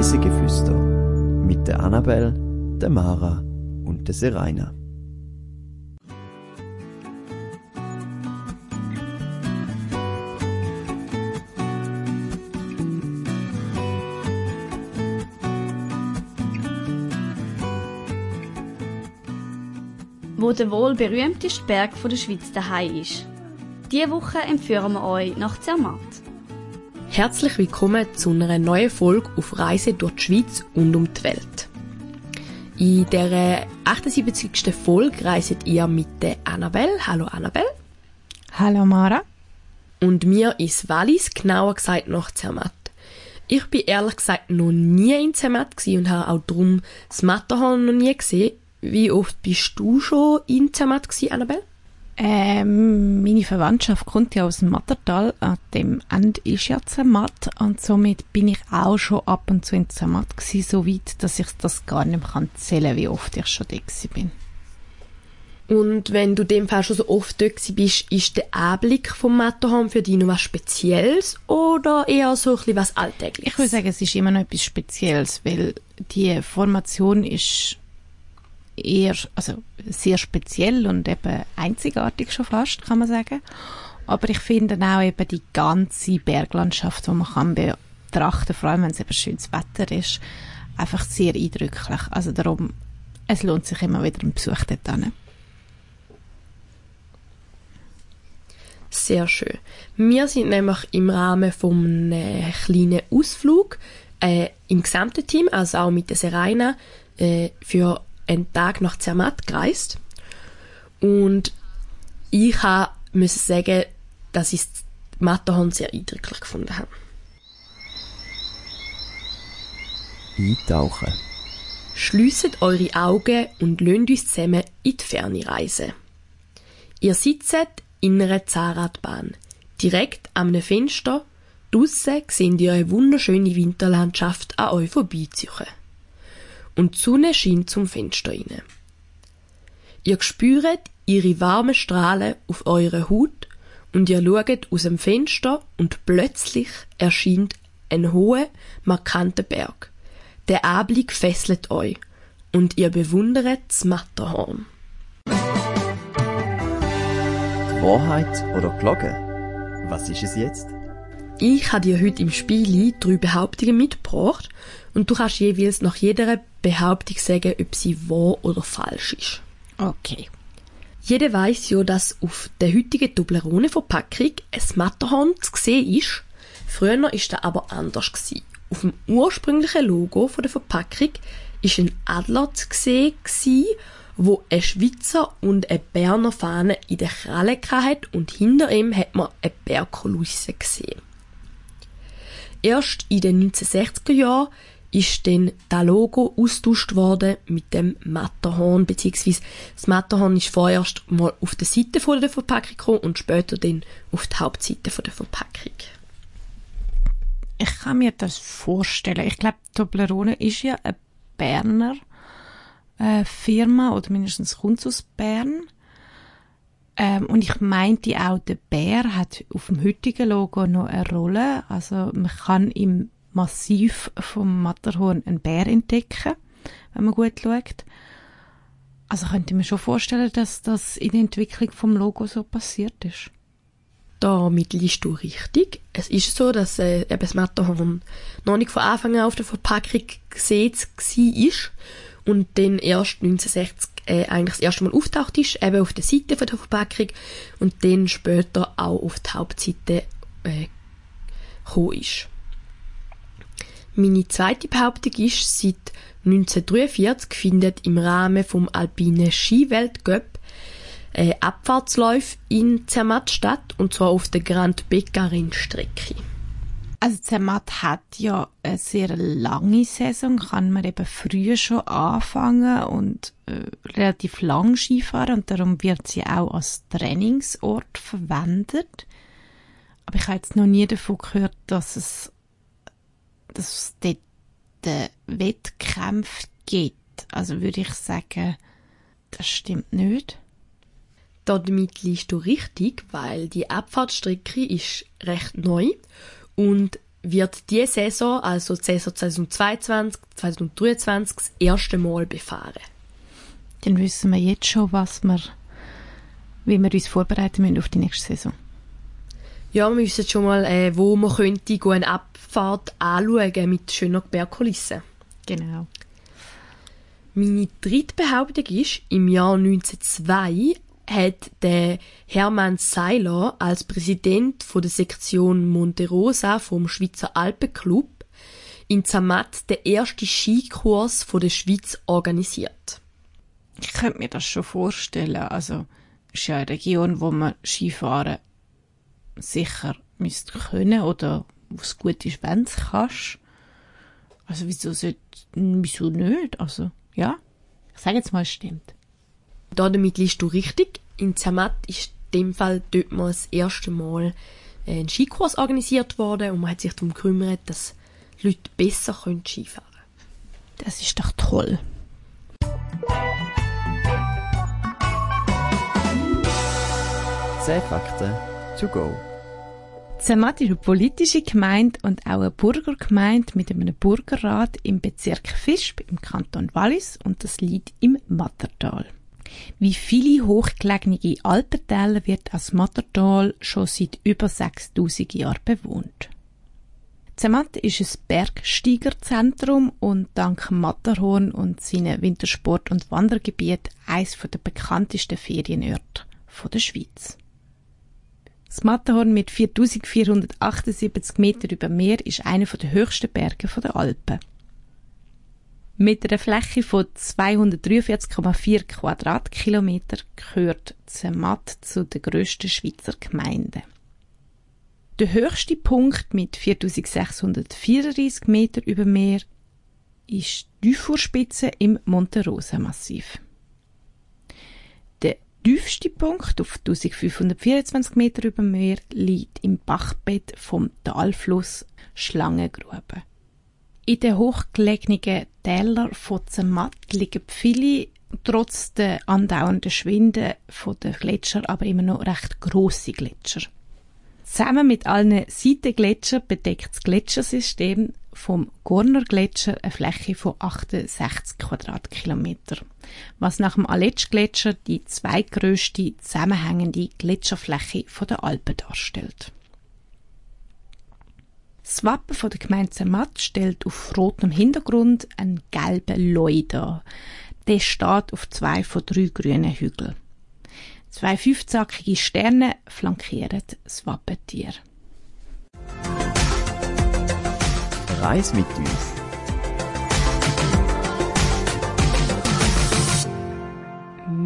Reisegeflüster mit der Annabel, der Mara und der Seraina. wo der wohl berühmteste Berg der Schweiz daheim ist. Diese Woche empfehlen wir euch nach Zermatt. Herzlich willkommen zu einer neuen Folge auf Reise durch die Schweiz und um die Welt. In der 78. Folge reiset ihr mit der Annabelle. Hallo Annabelle. Hallo Mara. Und mir ist Wallis, genauer gesagt nach Zermatt. Ich bin ehrlich gesagt noch nie in Zermatt und habe auch darum das Matterhorn noch nie gesehen. Wie oft bist du schon in Zermatt gewesen, Annabelle? Ähm, meine Verwandtschaft kommt ja aus dem Mattertal, an dem Ende ist ja Zermatt und somit bin ich auch schon ab und zu in Zermatt gewesen, so weit, dass ich das gar nicht mehr kann zählen wie oft ich schon da bin. Und wenn du dem Fall schon so oft dort bist, ist der Anblick vom Matterhorn für dich noch was Spezielles oder eher so ein bisschen was Alltägliches? Ich würde sagen, es ist immer noch etwas Spezielles, weil die Formation ist eher, also sehr speziell und eben einzigartig schon fast, kann man sagen. Aber ich finde auch eben die ganze Berglandschaft, die man kann betrachten, vor allem wenn es eben schönes Wetter ist, einfach sehr eindrücklich. Also darum, es lohnt sich immer wieder ein Besuch dort hin. Sehr schön. Wir sind nämlich im Rahmen von einem kleinen Ausflug äh, im gesamten Team, also auch mit der Serena, äh, für einen Tag nach Zermatt gereist und ich musste sagen, dass ich das Matterhorn sehr eindrücklich gefunden habe. Eintauchen. Schließt eure Augen und lönt uns zusammen in die Ferne reisen. Ihr sitzt in einer Zahnradbahn, direkt am Fenster. Draussen seht ihr eine wunderschöne Winterlandschaft an euch vorbeiziehen und die Sonne scheint zum Fenster rein. Ihr spürt ihre warmen Strahlen auf eure Haut und ihr schaut aus dem Fenster und plötzlich erscheint ein hoher, markanter Berg. Der Anblick fesselt euch und ihr bewundert das Matterhorn. Wahrheit oder Glocke? Was ist es jetzt? Ich habe dir heute im Spiel drei Behauptungen mitgebracht und du kannst jeweils nach jeder Behauptung sagen, ob sie wahr oder falsch ist. Okay. Jeder weiß ja, dass auf der heutigen Toblerone-Verpackung ein Matterhorn zu sehen ist. Früher war das aber anders. Gewesen. Auf dem ursprünglichen Logo der Verpackung ist ein Adler zu sehen, wo ein Schweizer und eine Berner Fahne in der Kralle hatte und hinter ihm hat man eine Bergkulisse gesehen. Erst in den 1960er Jahren ist dann das Logo austauscht worden mit dem Matterhorn, beziehungsweise das Matterhorn ist vorerst mal auf der Seite der Verpackung gekommen und später dann auf die Hauptseite der Verpackung. Ich kann mir das vorstellen. Ich glaube, Toblerone ist ja eine Berner äh, Firma oder mindestens kommt aus Bern. Ähm, und ich meinte auch, der Bär hat auf dem heutigen Logo noch eine Rolle. Also man kann im Massiv vom Matterhorn einen Bär entdecken, wenn man gut schaut. Also könnte mir schon vorstellen, dass das in der Entwicklung vom Logo so passiert ist. Damit liest du richtig. Es ist so, dass äh, eben das Matterhorn noch nicht von Anfang an auf der Verpackung gesehen war und dann erst 1960 äh, eigentlich das erste Mal auftaucht ist, eben auf der Seite von der Verpackung und dann später auch auf die Hauptseite äh, gekommen ist. Meine zweite Behauptung ist, seit 1943 findet im Rahmen vom alpinen Skiweltcup äh, Abfahrtsläufe in Zermatt statt, und zwar auf der Grand Beccarin Strecke. Also Zermatt hat ja eine sehr lange Saison, kann man eben früher schon anfangen und äh, relativ lang Skifahren und darum wird sie auch als Trainingsort verwendet. Aber ich habe jetzt noch nie davon gehört, dass es dass es dort äh, Wettkämpfe gibt. Also würde ich sagen, das stimmt nicht. Damit liegst du richtig, weil die Abfahrtsstrecke ist recht neu und wird diese Saison, also die Saison 2022, 2023, das erste Mal befahren. Dann wissen wir jetzt schon, was wir, wie wir uns vorbereiten müssen auf die nächste Saison. Ja, wir wissen schon mal, äh, wo man könnte eine Abfahrt anschauen mit schöner Bergkulissen. Genau. Meine dritte Behauptung ist, im Jahr 1902 hat der Hermann Seiler als Präsident von der Sektion Monte Rosa vom Schweizer Alpenclub in Zermatt den ersten Skikurs von der Schweiz organisiert. Ich könnte mir das schon vorstellen. Also, es ist ja eine Region, wo man Skifahren sicher müsste können oder wo es gut ist, wenn es kannst. Also, wieso, sollte, wieso nicht? Also, ja. Ich sage jetzt mal, es stimmt. Damit liest du richtig. In Zermatt ist in dem Fall dort mal das erste Mal ein Skikurs organisiert worden und man hat sich darum gekümmert, dass Leute besser können Skifahren können. Das ist doch toll. Zehn Fakten to go. Zermatt ist eine politische Gemeinde und auch eine Burgergemeinde mit einem Burgerrat im Bezirk Visp im Kanton Wallis und das liegt im Mattertal. Wie viele hochgelegene Alpentäler wird das Mattertal schon seit über 6000 Jahren bewohnt. Zermatt ist ein Bergsteigerzentrum und dank Matterhorn und seinen Wintersport- und Wandergebieten eines der bekanntesten Ferienorte der Schweiz. Das Matterhorn mit 4478 Meter über Meer ist einer der höchsten Berge der Alpen. Mit einer Fläche von 243,4 Quadratkilometer gehört Zermatt zu den grössten Schweizer Gemeinden. Der höchste Punkt mit 4634 Meter über Meer ist die Dufourspitze im Monte Rosa Massiv. Der tiefste Punkt auf 1524 Meter über Meer liegt im Bachbett vom Talfluss Schlangengrube. In den hochgelegenen Tälern von Zermatt liegen viele trotz der andauernden Schwinde den Gletscher aber immer noch recht grosse Gletscher. Zusammen mit allen Seitengletschern bedeckt das Gletschersystem vom Gorner Gletscher eine Fläche von 68 Quadratkilometer, was nach dem Aletsch-Gletscher die zweitgrößte zusammenhängende Gletscherfläche der Alpen darstellt. Das Wappen von der Gemeinde Zermatt stellt auf rotem Hintergrund einen gelben Leu dar. Der steht auf zwei von drei grünen Hügeln. Zwei fünfzackige Sterne flankieren das Wappentier. Reis mit uns.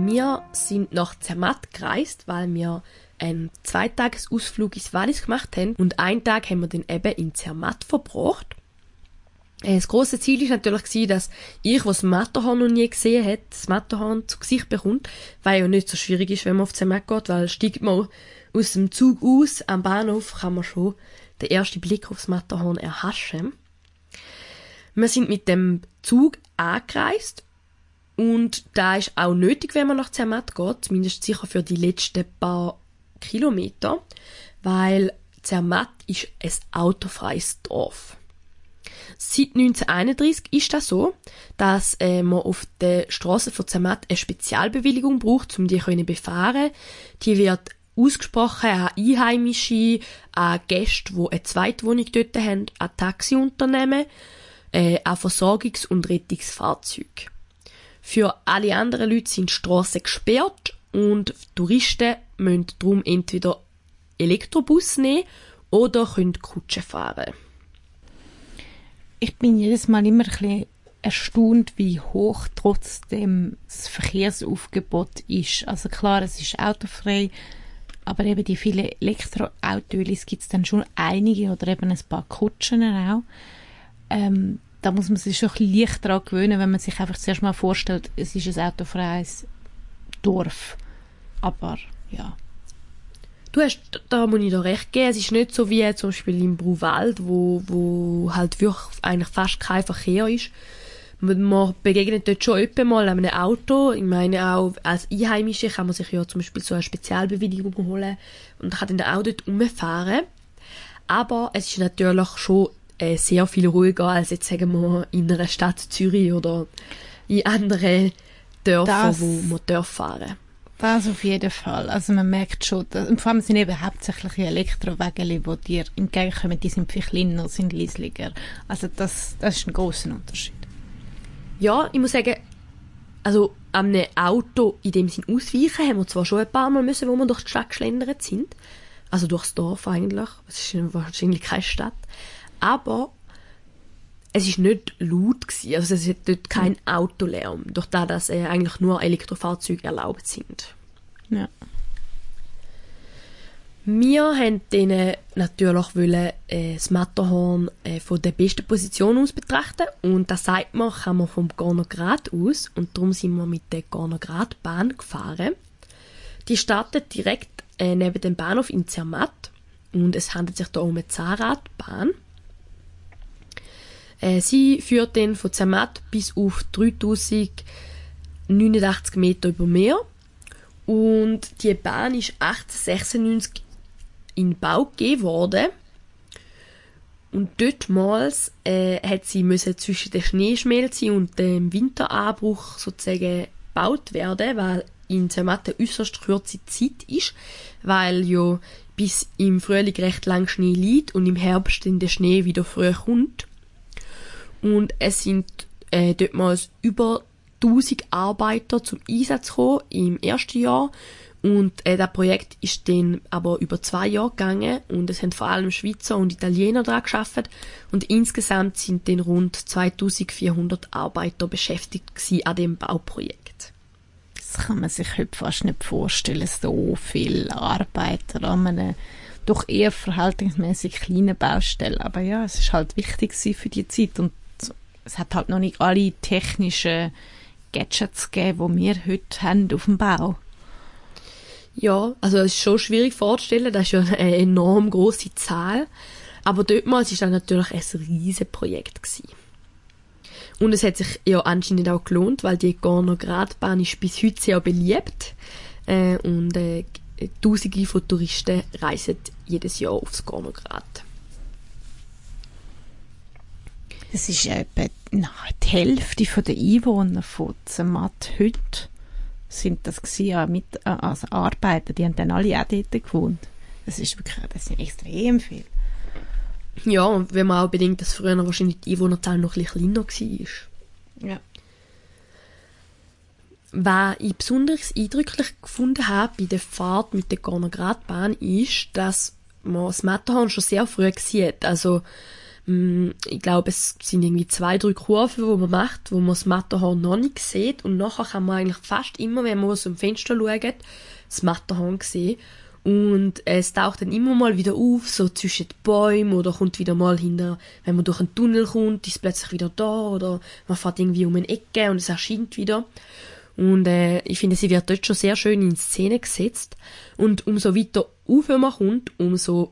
Wir sind nach Zermatt gereist, weil wir einen Zweitagesausflug ins Wallis gemacht haben und einen Tag haben wir dann eben in Zermatt verbracht. Äh, das große Ziel ist natürlich gewesen, dass ich, was Matterhorn noch nie gesehen hat, das Matterhorn zu Gesicht bekommt, weil ja nicht so schwierig ist, wenn man auf Zermatt geht, weil steigt man aus dem Zug aus, am Bahnhof kann man schon den ersten Blick aufs Matterhorn erhaschen. Wir sind mit dem Zug angereist und da ist auch nötig, wenn man nach Zermatt geht, zumindest sicher für die letzten paar Kilometer, weil Zermatt ist ein autofreies Dorf. Seit 1931 ist das so, dass äh, man auf der Straße von Zermatt eine Spezialbewilligung braucht, um die zu befahren. Die wird ausgesprochen an Einheimische, an Gäste, die eine Zweitwohnung dort haben, an Taxiunternehmen, äh, an Versorgungs- und Rettungsfahrzeuge. Für alle anderen Leute sind die Strassen gesperrt und Touristen müssen darum entweder Elektrobus nehmen oder können Kutsche fahren. Ich bin jedes Mal immer ein bisschen erstaunt, wie hoch trotzdem das Verkehrsaufgebot ist. Also klar, es ist autofrei, aber eben die vielen Elektroautos gibt es dann schon einige oder eben ein paar Kutschen auch. Ähm, da muss man sich schon ein bisschen leicht daran gewöhnen, wenn man sich einfach zuerst mal vorstellt, es ist ein autofreies Dorf. Aber ja. Du hast, da muss ich dir recht geben, es ist nicht so wie zum Beispiel im Bruwald, wo, wo halt wirklich eigentlich fast kein Verkehr ist. Man begegnet dort schon öppe mal einem Auto. Ich meine, auch als Einheimische kann man sich ja zum Beispiel so eine Spezialbewilligung holen und kann dann auch dort rumfahren. Aber es ist natürlich schon äh, sehr viel ruhiger als jetzt sagen wir in einer Stadt Zürich oder in anderen Dörfern, Das- wo man darf fahren. Das auf jeden Fall. Also man merkt schon, dass, und vor allem sind eben hauptsächlich Elektrowägel, die dir entgegenkommen, die sind viel kleiner, sind leislicher. Also das, das ist ein großer Unterschied. Ja, ich muss sagen, also an einem Auto in dem Sinn ausweichen haben wir zwar schon ein paar Mal müssen, wo wir durch die Stadt geschlendert sind. Also durchs Dorf eigentlich. Es ist wahrscheinlich keine Stadt. Aber es ist nicht laut gewesen. Also es hat dort kein Autolärm. Durch das, dass äh, eigentlich nur Elektrofahrzeuge erlaubt sind. Ja. Wir haben denen natürlich wollen, äh, das Matterhorn äh, von der besten Position aus betrachten und das sagt man, kann man vom Gornergrat aus und darum sind wir mit der Gornergratbahn gefahren. Die startet direkt äh, neben dem Bahnhof in Zermatt und es handelt sich da um eine Zahnradbahn. Äh, sie führt dann von Zermatt bis auf 3089 Meter über Meer und die Bahn ist 1896 in Bau gegeben worden. Und dortmals äh, sie müssen zwischen der Schneeschmelze und dem Winteranbruch sozusagen gebaut werden, weil in Zermatt eine äußerst kurze Zeit ist, weil ja bis im Frühling recht lang Schnee liegt und im Herbst dann der Schnee wieder früh kommt. Und es sind äh, dortmals über 1000 Arbeiter zum Einsatz gekommen im ersten Jahr. Und äh, das Projekt ist dann aber über zwei Jahre gegangen und es haben vor allem Schweizer und Italiener daran geschafft und insgesamt sind dann rund 2400 Arbeiter beschäftigt gewesen an dem Bauprojekt. Das kann man sich heute fast nicht vorstellen, so viele Arbeiter an einem doch eher verhältnismäßig kleinen Baustelle. Aber ja, es ist halt wichtig für die Zeit und es hat halt noch nicht alle technischen Gadgets gegeben, die wir heute haben auf dem Bau. Ja, also es ist schon schwierig vorzustellen, das ist ja eine enorm große Zahl. Aber dortmals ist das natürlich ein riesen Projekt gewesen. Und es hat sich ja anscheinend auch gelohnt, weil die Gorner Gradbahn ist bis heute sehr beliebt. Äh, und äh, Tausende von Touristen reisen jedes Jahr aufs Gorner Grad. Es ist etwa na, die Hälfte der Einwohner von Zermatt heute sind das gewesen, mit, äh, also Arbeiter, die haben dann alle auch dort gewohnt. Das ist wirklich, das sind extrem viel. Ja, und wenn man auch bedenkt, dass früher wahrscheinlich die Einwohnerzahl noch ein bisschen kleiner war. Ja. Was ich besonders eindrücklich gefunden habe bei der Fahrt mit der Gorner Gradbahn ist, dass man das Matterhorn schon sehr früh sieht. Also, ich glaube, es sind irgendwie zwei, drei Kurven, wo man macht, wo man das Matterhorn noch nicht sieht. Und nachher kann man eigentlich fast immer, wenn man aus dem Fenster schaut, das Matterhorn sehen. Und es taucht dann immer mal wieder auf, so zwischen den Bäumen oder kommt wieder mal hinter, wenn man durch einen Tunnel kommt, ist es plötzlich wieder da oder man fährt irgendwie um eine Ecke und es erscheint wieder. Und äh, ich finde, sie wird dort schon sehr schön in Szene gesetzt. Und umso weiter auf man kommt, umso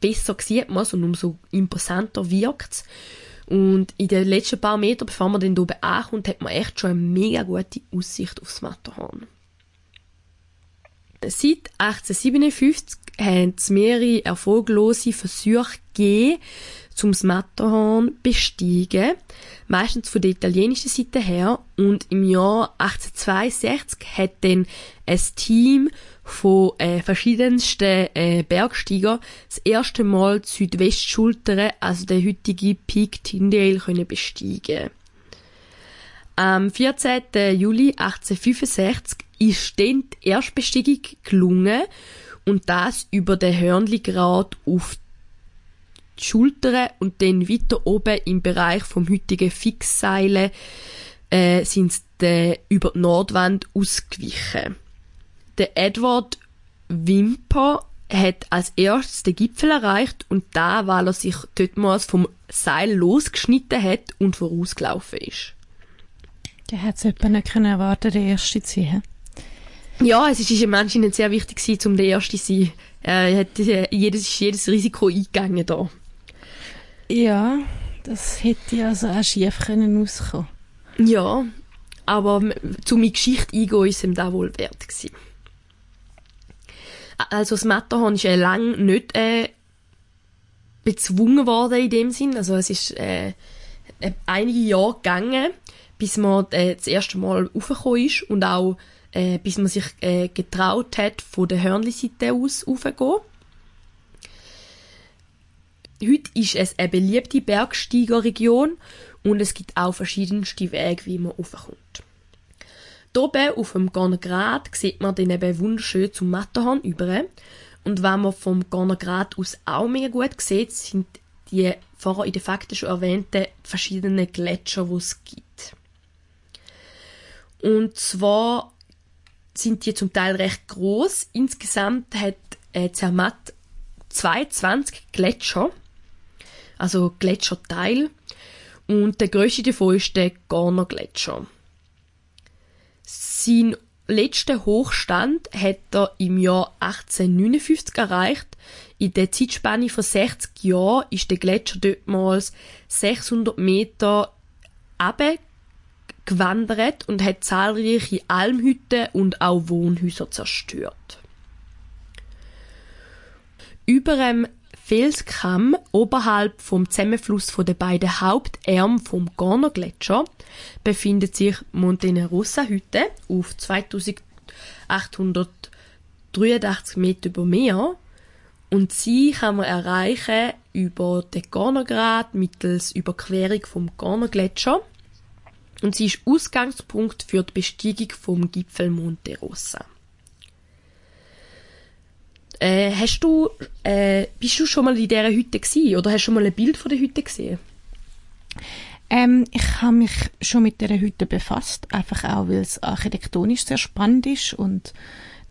besser sieht man es und umso imposanter wirkt es. Und in den letzten paar Metern, bevor man dann oben ankommt, hat man echt schon eine mega gute Aussicht aufs Matterhorn. Seit 1857 haben es mehrere erfolglose Versuche gegeben, zum Matterhorn besteigen. Meistens von der italienischen Seite her. Und im Jahr 1862 hat dann ein Team von äh, verschiedensten äh, Bergsteiger das erste Mal die Südwestschulter, also der heutige Peak Tyndale, können besteigen. Am 14. Juli 1865 ist dann die Erstbesteigung gelungen und das über den Hörnligrad auf die Schultern und dann weiter oben im Bereich vom heutigen Fixseile äh, sind sie über die Nordwand ausgewichen. Der Edward Wimper hat als erstes den Gipfel erreicht und da, weil er sich dortmals vom Seil losgeschnitten hat und vorausgelaufen ist. Der hat es etwa nicht können erwarten, der erste zu sein. Ja, es ist ihm anscheinend sehr wichtig gewesen, um der Erste zu sein. Er hat äh, jedes, ist jedes Risiko eingegangen da. Ja, das hätte also auch schief können auskommen. Ja, aber zu meiner Geschichte eingehen ist ihm da wohl wert gewesen. Also das Matterhorn ist ja lang nicht äh, bezwungen worden in dem Sinn. Also es ist äh, äh, einige Jahre gegangen, bis man äh, das erste Mal aufgekommen ist und auch äh, bis man sich äh, getraut hat, von der Hörnli-Seite aus aufzugehen. Heute ist es eine beliebte Bergsteigerregion und es gibt auch verschiedenste Wege, wie man aufkommt. Hier oben auf dem Gornergrat sieht man dann eben wunderschön zum Matterhorn über. Und wenn man vom Gornergrat aus auch mega gut sieht, sind die vorher in den Fakten schon erwähnten verschiedenen Gletscher, die es gibt. Und zwar sind die zum Teil recht groß. Insgesamt hat äh, Zermatt 22 Gletscher, also Gletscherteil. Und der größte davon ist der Gorner Gletscher. Sein letzten Hochstand hat er im Jahr 1859 erreicht. In der Zeitspanne von 60 Jahren ist der Gletscher dortmals 600 Meter gewandert und hat zahlreiche Almhütten und auch Wohnhäuser zerstört. Über dem Felskamm oberhalb vom Zusammenfluss von den beiden Hauptärmen vom Gorner Gletscher befindet sich Monte Rossa Hütte auf 2883 Meter über Meer und sie kann man erreichen über den Gornergrat mittels Überquerung vom Gorner Gletscher und sie ist Ausgangspunkt für die Besteigung vom Gipfel Monte Rossa. Äh, hast du, äh, bist du schon mal in dieser Hütte gewesen, oder hast du schon mal ein Bild von der Hütte gesehen? Ähm, ich habe mich schon mit der Hütte befasst, einfach auch, weil es architektonisch sehr spannend ist und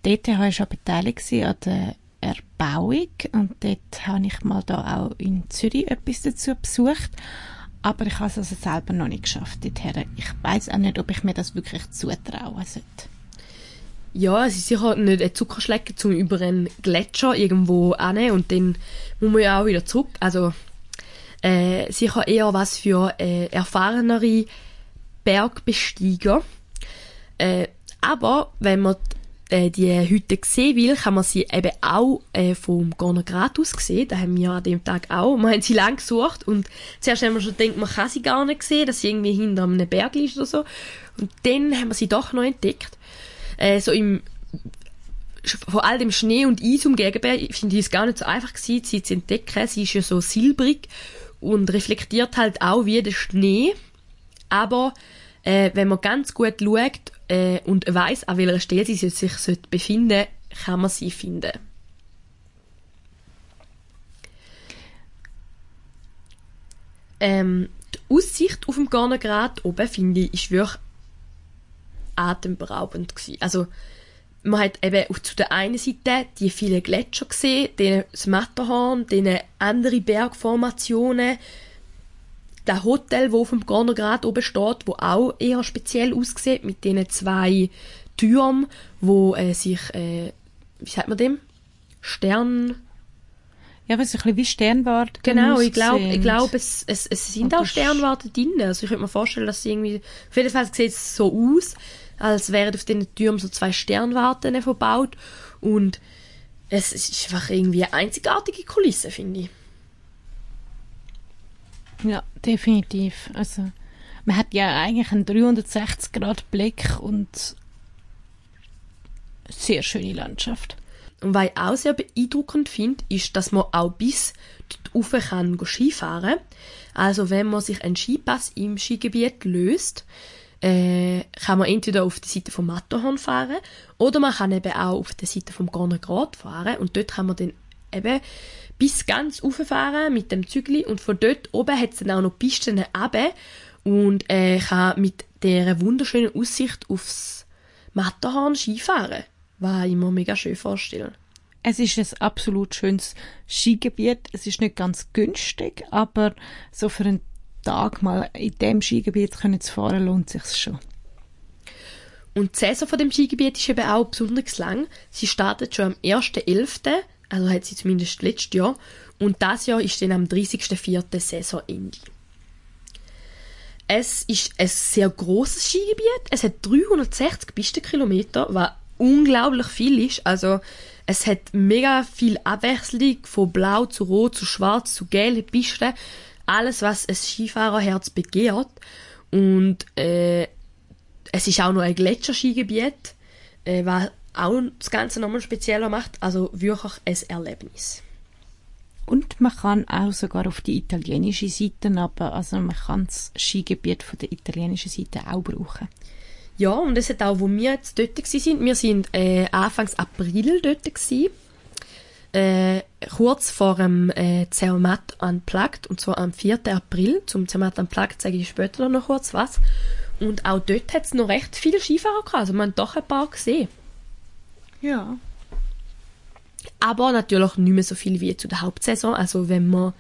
dort war ich schon beteiligt an der Erbauung und dort habe ich mal da auch in Zürich etwas dazu besucht, aber ich habe es also selber noch nicht geschafft dorthin. Ich weiß auch nicht, ob ich mir das wirklich zutrauen sollte. Ja, es ist sicher nicht ein Zuckerschlecken zum über einen Gletscher irgendwo hin und dann muss man ja auch wieder zurück. Also äh, sicher eher was für äh, erfahrenere Bergbesteiger. Äh, aber wenn man äh, die Hütte sehen will, kann man sie eben auch äh, vom Gorner Grat aus sehen. Da haben wir an dem Tag auch. Wir haben sie lang gesucht und zuerst haben wir schon gedacht, man kann sie gar nicht sehen, dass sie irgendwie hinter einem Berg ist oder so. Und dann haben wir sie doch noch entdeckt äh, so im vor all dem Schnee und Eis umgeben, finde ich es gar nicht so einfach gewesen, sie zu entdecken. Sie ist ja so silbrig und reflektiert halt auch wie der Schnee. Aber äh, wenn man ganz gut schaut äh, und weiß, an welcher Stelle sie sich befinden kann man sie finden. Ähm, die Aussicht auf dem Garnergrad oben, finde ich, ist wirklich atemberaubend gewesen. Also, man hat eben auf zu der einen Seite die vielen Gletscher gesehen, den das Matterhorn, den andere Bergformationen, das Hotel, wo vom Gornergrad oben steht, wo auch eher speziell aussieht, mit diesen zwei Türmen, wo äh, sich, äh, wie sagt man dem? Stern... Ja, aber es ist ein bisschen wie Sternwarte. Genau, ich glaube, ich glaube, es, es, es sind auch Sternwarte drin. Also ich könnte mir vorstellen, dass sie irgendwie, auf jeden Fall sieht es so aus, als wären auf diesen Türmen so zwei Sternwarten verbaut. Und es ist einfach irgendwie eine einzigartige Kulisse, finde ich. Ja, definitiv. Also, man hat ja eigentlich einen 360-Grad-Blick und sehr schöne Landschaft. Und was ich auch sehr beeindruckend finde, ist, dass man auch bis dort rauf kann Skifahren. Also wenn man sich einen Skipass im Skigebiet löst, äh, kann man entweder auf der Seite vom Matterhorn fahren oder man kann eben auch auf der Seite vom Gorner Grat fahren und dort kann man dann eben bis ganz rauffahren mit dem Zügli und von dort oben hat es dann auch noch Pisten runter und äh, kann mit dieser wunderschönen Aussicht aufs Matterhorn Skifahren, was ich mir mega schön vorstelle. Es ist ein absolut schönes Skigebiet. Es ist nicht ganz günstig, aber so für einen Tag mal in dem Skigebiet können zu fahren, lohnt sich schon. Und die Saison von dem Skigebiet ist eben auch besonders lang. Sie startet schon am 1.11., also hat sie zumindest letztes Jahr, und das Jahr ist dann am 30.04. Saisonende. Es ist ein sehr großes Skigebiet. Es hat 360 Pistenkilometer, was unglaublich viel ist. Also Es hat mega viel Abwechslung, von blau zu rot zu schwarz zu gelb Pisten. Alles, was ein Skifahrerherz begehrt. Und äh, es ist auch noch ein Gletscherskigebiet, äh, was auch das Ganze nochmal spezieller macht. Also wirklich ein Erlebnis. Und man kann auch sogar auf die italienische Seite, aber also man kann das Skigebiet von der italienischen Seite auch brauchen. Ja, und es hat auch, wo wir jetzt dort waren, wir sind äh, Anfangs April dort gewesen, äh, kurz vor dem äh, Zermatt Unplugged, und zwar am 4. April. Zum Zermatt Unplugged sage ich später noch kurz was. Und auch dort hat es noch recht viele Skifahrer gehabt, also man hat doch ein paar gesehen. Ja. aber natürlich nicht mehr so viel wie zu der Hauptsaison. Also wenn man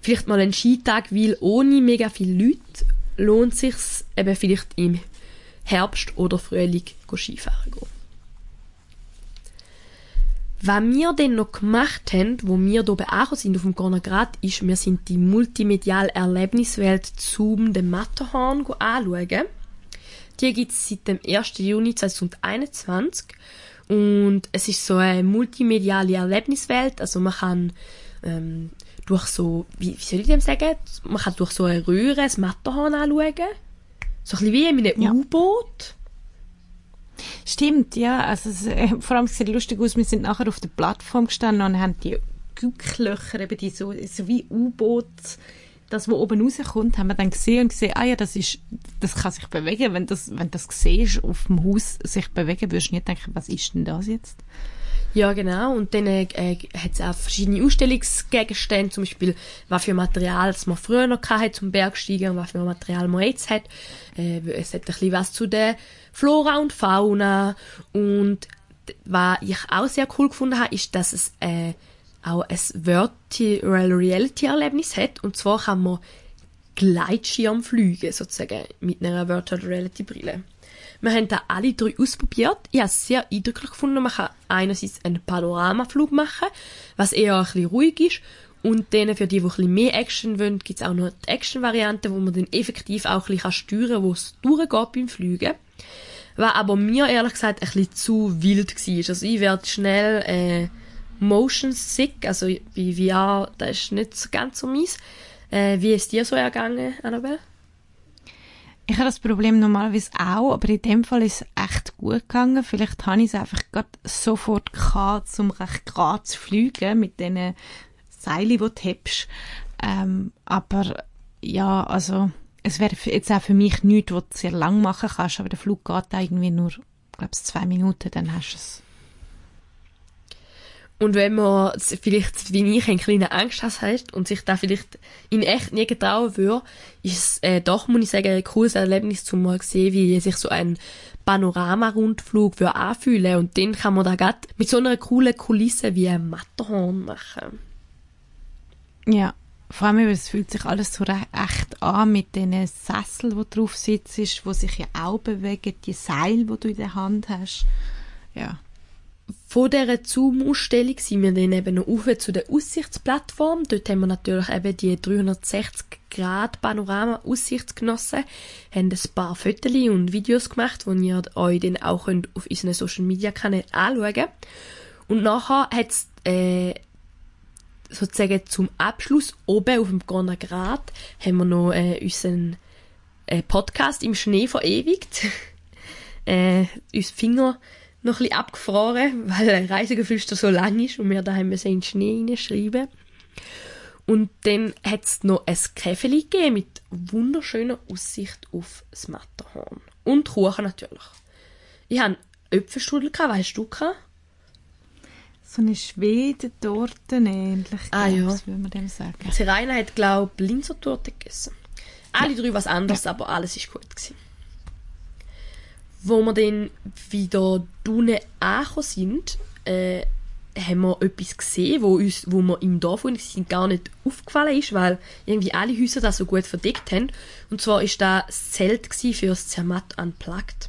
vielleicht mal einen Skitag will ohne mega viele Leute, lohnt sich eben vielleicht im Herbst oder Frühling Skifahren gehen. Was wir dann noch gemacht haben, wo wir hier beachtet sind auf dem Gornergrat, ist, wir sind die multimediale Erlebniswelt Zoom dem Matterhorn anschauen. Die gibt es seit dem 1. Juni 2021 und es ist so eine multimediale Erlebniswelt, also man kann ähm, durch so, wie, wie soll ich dem sagen, man kann durch so eine Röhre das Matterhorn anschauen. So ein bisschen wie in einem Ja. U-Boot. Stimmt, ja. Also, es, äh, vor allem sieht lustig aus. Wir sind nachher auf der Plattform gestanden und haben die Gücklöcher, eben die so, so wie U-Boot, das, wo oben rauskommt, haben wir dann gesehen und gesehen, ah ja, das ist, das kann sich bewegen. Wenn das, wenn das siehst, auf dem Haus sich bewegen, würdest du nicht denken, was ist denn das jetzt? Ja, genau. Und dann äh, hat es auch verschiedene Ausstellungsgegenstände, zum Beispiel, was für Material das man früher noch hatte zum Bergsteigen und was für Material man jetzt hat. Äh, es hat ein bisschen was zu der Flora und Fauna. Und was ich auch sehr cool gefunden habe, ist, dass es äh, auch ein Virtual Reality Erlebnis hat. Und zwar kann man Gleitschirm fliegen, sozusagen, mit einer Virtual Reality Brille. Wir haben da alle drei ausprobiert. Ich habe es sehr eindrücklich gefunden. Man kann einerseits einen Panoramaflug machen, was eher ein bisschen ruhig ist. Und dann für die, die ein bisschen mehr Action wollen, gibt es auch noch die Action-Variante, wo man dann effektiv auch ein bisschen steuern kann, wo es durchgeht beim Fliegen. Was aber mir ehrlich gesagt ein bisschen zu wild war. Also ich werde schnell äh, motion sick, also bei VR, das ist nicht so ganz so meins. Äh, wie ist dir so ergangen, Annabelle? Ich habe das Problem normalerweise auch, aber in dem Fall ist es echt gut gegangen. Vielleicht habe ich es einfach gerade sofort gehabt, um recht gerade zu fliegen mit diesen Seilen, die du hebst. Ähm, aber ja, also es wäre jetzt auch für mich nichts, was du sehr lang machen kannst, aber der Flug geht irgendwie nur, glaube ich, zwei Minuten, dann hast du es. Und wenn man vielleicht, wie ich, eine kleine Angst hat und sich da vielleicht in echt nie getrauen würde, ist es äh, doch, muss ich sagen, ein cooles Erlebnis, zum mal sehen, wie sich so ein Panorama-Rundflug würde Und dann kann man da grad mit so einer coolen Kulisse wie ein Matterhorn machen. Ja, vor allem, weil es fühlt sich alles so echt an mit den Sessel, wo drauf sitzt, wo sich ja auch bewegen, die Seil, wo du in der Hand hast. Ja. Von dieser Zoom-Ausstellung sind wir dann eben noch rauf zu der Aussichtsplattform. Dort haben wir natürlich eben die 360-Grad-Panorama-Aussicht genossen, haben ein paar Fotos und Videos gemacht, die ihr euch dann auch könnt auf unseren Social-Media-Kanälen anschauen könnt. Und nachher hat es äh, sozusagen zum Abschluss oben auf dem Gorner Grat haben wir noch äh, unseren äh, Podcast im Schnee verewigt. äh, uns Finger noch ein bisschen abgefroren, weil der Reisegeflüster so lang ist und wir daheim müssen in den Schnee hineinschreiben. Und dann hat es noch ein Käfeli gegeben mit wunderschöner Aussicht auf das Matterhorn. Und Kuchen natürlich. Ich hatte Äpfelstrudel, hast du gehabt? So eine Schwedentorte ähnlich, Ah, ja. würde man dem sagen. Serena hat, glaube ich, Linsertorte gegessen. Alle drei was anderes, aber alles ist gut gewesen. Wo wir dann wieder unten angekommen sind, äh, haben wir etwas gesehen, wo, uns, wo wir im Dorf wo sind gar nicht aufgefallen ist, weil irgendwie alle Häuser das so gut verdeckt haben. Und zwar da das Zelt für das Zermatt Unplugged.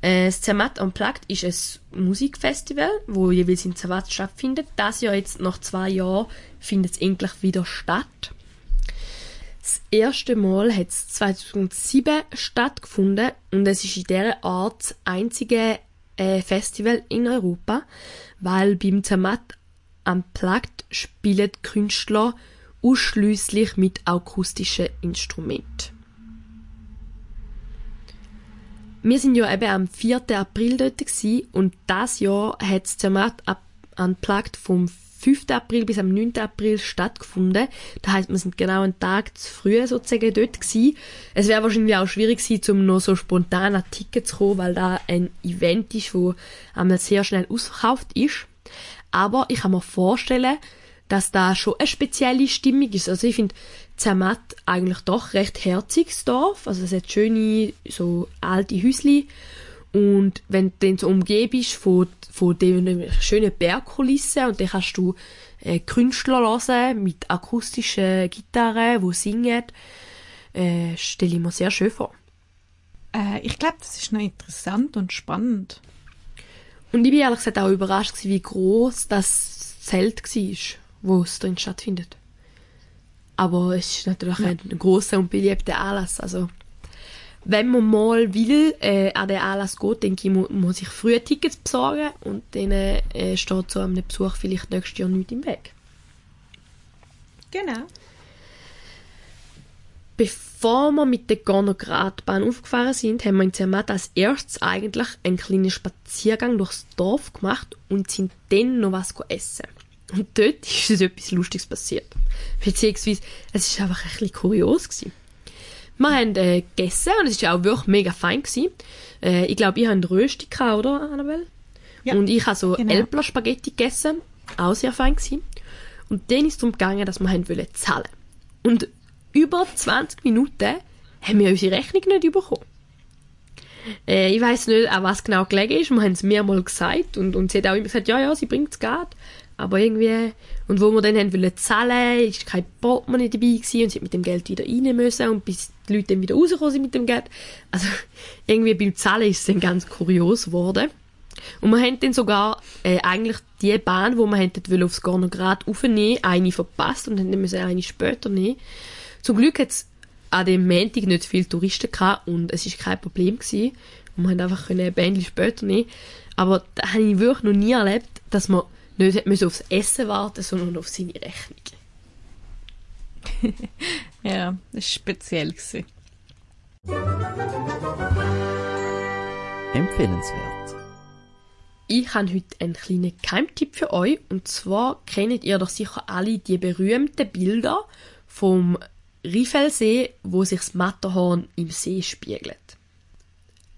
Äh, das Zermatt Unplugged ist ein Musikfestival, wo jeweils in Zermatt stattfindet. Das Jahr jetzt nach zwei Jahren findet es endlich wieder statt. Das erste Mal hat es 2007 stattgefunden und es ist in dieser Art das einzige äh, Festival in Europa, weil beim Zermatt Unplugged spielen Künstler ausschließlich mit akustischen Instrumenten. Wir sind ja eben am 4. April dort und das Jahr hat das Zermatt Unplugged vom 5. April bis am 9. April stattgefunden. Das heißt, wir sind genau einen Tag zu früh sozusagen dort gewesen. Es wäre wahrscheinlich auch schwierig gewesen, um noch so spontan an Ticket zu kommen, weil da ein Event ist, wo einmal sehr schnell ausverkauft ist. Aber ich kann mir vorstellen, dass da schon eine spezielle Stimmung ist. Also ich finde Zermatt eigentlich doch recht herziges Dorf. Also es hat schöne, so alte Häusli und wenn du dann so umgeben bist von, von den schönen Bergkulissen und dann kannst du äh, Künstler hören mit akustischen Gitarren, die singen, äh, stelle ich mir sehr schön vor. Äh, ich glaube, das ist noch interessant und spannend. Und ich bin ehrlich gesagt auch überrascht gewesen, wie groß das Zelt war, wo es drin stattfindet. Aber es ist natürlich ja. ein großer und beliebter Anlass. Also wenn man mal will, äh, an den Anlass geht, denke ich, muss man sich früh Tickets besorgen und dann äh, steht so einem Besuch vielleicht nächstes Jahr nichts im Weg. Genau. Bevor wir mit der Gornogradbahn aufgefahren sind, haben wir in Zermatt als erstes eigentlich einen kleinen Spaziergang durchs Dorf gemacht und sind dann noch was essen. Und dort ist etwas Lustiges passiert. Beziehungsweise, es war einfach ein bisschen kurios. Gewesen. Wir haben äh, gegessen und es war auch wirklich mega fein. Gewesen. Äh, ich glaube, ihr habt Rösti gehabt, oder, Annabelle? Ja. Und ich habe so genau. Elbler Spaghetti gegessen. Auch sehr fein gewesen. Und dann ist es darum gegangen, dass wir haben wollen zahlen. Und über 20 Minuten haben wir unsere Rechnung nicht bekommen. Äh, ich weiß nicht, an was genau gelegen ist. Wir haben es mehrmals gesagt und, und sie hat auch immer gesagt, ja, ja, sie bringt es gerade. Aber irgendwie, und wo wir dann haben wollen zahlen, ist kein Portemonnaie dabei gewesen und sie mit dem Geld wieder rein müssen und bis die Leute dann wieder rausgekommen sind mit dem Geld. Also, irgendwie beim Zahlen ist es dann ganz kurios geworden. Und wir haben dann sogar, äh, eigentlich die Bahn, wo wir hätten aufs Gornograd aufnehmen, eine verpasst und dann müssen eine später nehmen. Zum Glück hat es an dem Montag nicht viele Touristen gehabt und es ist kein Problem gewesen. Und wir haben einfach ein Bändchen später nehmen. Aber da habe ich wirklich noch nie erlebt, dass man nicht müssen aufs Essen warten, sondern auf seine Rechnung. ja, das war speziell. Gewesen. Empfehlenswert. Ich habe heute einen kleinen Keimtipp für euch. Und zwar kennt ihr doch sicher alle die berühmten Bilder vom Riffelsee, wo sich das Matterhorn im See spiegelt.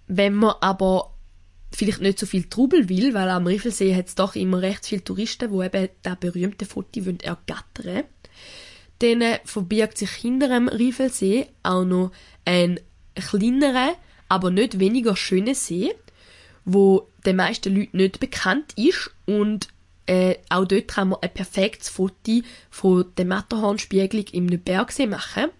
Wenn man aber vielleicht nicht so viel Trubel will, weil am Riffelsee hat es doch immer recht viele Touristen, die eben das berühmte Foto ergattern Dann äh, verbirgt sich hinter dem Riffelsee auch noch ein kleinerer, aber nicht weniger schöner See, wo den meisten Leuten nicht bekannt ist und äh, auch dort kann man ein perfektes Foto von der Matterhornspiegelung im Bergsee machen.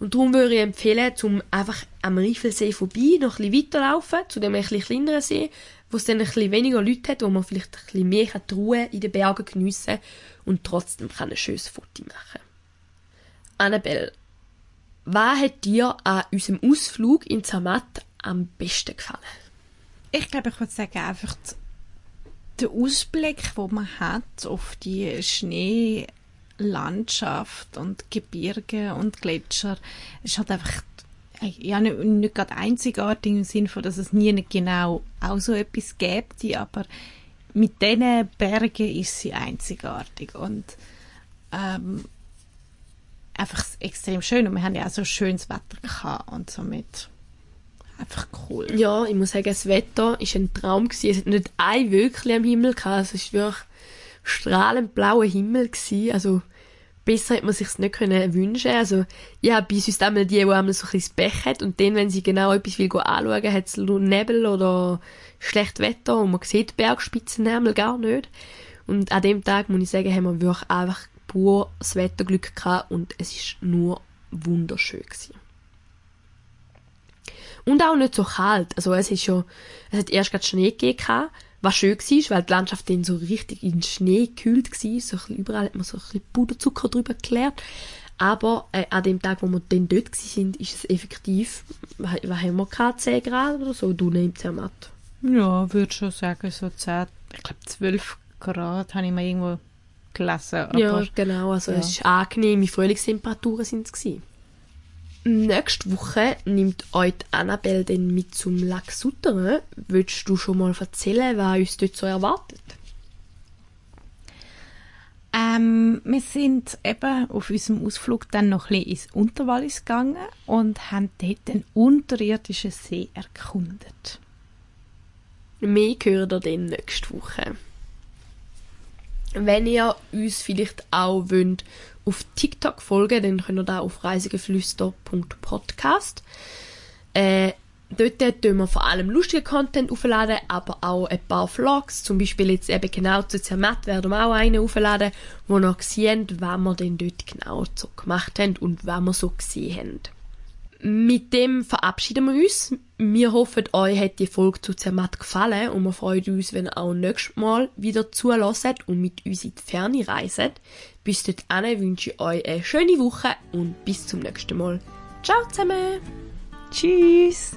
Und darum würde ich empfehlen, zum einfach am Riffelsee vorbei, noch ein bisschen weiterlaufen, zu dem bisschen kleineren See, wo es dann ein bisschen weniger Leute hat, wo man vielleicht ein bisschen mehr die Ruhe in den Bergen geniessen und trotzdem kann ein schönes Foto machen. Annabelle, was hat dir an unserem Ausflug in Zermatt am besten gefallen? Ich glaube, ich würde sagen, einfach der Ausblick, wo man hat auf die Schnee Landschaft und Gebirge und Gletscher ist halt einfach ja, nicht, nicht gerade einzigartig im Sinne von, dass es nie genau auch so etwas gäbe, aber mit diesen Bergen ist sie einzigartig und ähm, einfach extrem schön und wir haben ja auch so schönes Wetter gehabt und somit einfach cool. Ja, ich muss sagen, das Wetter ist ein Traum gewesen. Es hat nicht ein Wölkchen am Himmel gehabt, es war wirklich strahlend blauer Himmel gewesen. Also besser hätte man sich nicht können wünschen Also, habe bei uns einmal die, die einmal so ein bisschen Pech hat und dann, wenn sie genau etwas will anschauen, hat es Nebel oder schlechtes Wetter und man sieht die Bergspitzen einmal gar nicht. Und an dem Tag, muss ich sagen, haben wir wirklich einfach pur das Wetterglück gehabt und es ist nur wunderschön gewesen. Und auch nicht so kalt. Also es ist schon, es hat erst gerade Schnee gegeben, was schön war, weil die Landschaft dann so richtig in Schnee gekühlt war. So ein überall hat man so ein bisschen Puderzucker drüber geklärt. Aber äh, an dem Tag, wo wir dann dort waren, ist es effektiv, was haben wir gehabt, 10 Grad oder so, du nimmst ja matt. Ja, würde schon sagen, so 10, ich glaube 12 Grad habe ich mal irgendwo. Aber ja, genau. Also ja. es ist angenehme Frühlingstemperaturen sind es gewesen. Nächste Woche nimmt euch Annabelle dann mit zum Lac Souterrain. Willst du schon mal erzählen, was uns dort so erwartet? Ähm, wir sind eben auf unserem Ausflug dann noch ein bisschen ins Unterwallis gegangen und haben dort den unterirdischen See erkundet. Mehr hört ihr dann nächste Woche. Wenn ihr uns vielleicht auch wollt, auf TikTok folgen dann könnt ihr da auf reisigeflüster.podcast. Äh, dort tun wir vor allem lustigen Content aufladen, aber auch ein paar Vlogs. Zum Beispiel jetzt eben genau zu Zermatt werden wir auch einen aufladen, wo ihr sehen, was wir denn dort genau so gemacht haben und was wir so gesehen haben. Mit dem verabschieden wir uns. Wir hoffen, euch hat die Folge zu Zermatt gefallen und wir freuen uns, wenn ihr auch nächstes Mal wieder zulässt und mit uns in die Ferne reist. Bis dahin wünsche ich euch eine schöne Woche und bis zum nächsten Mal. Ciao zusammen! Tschüss!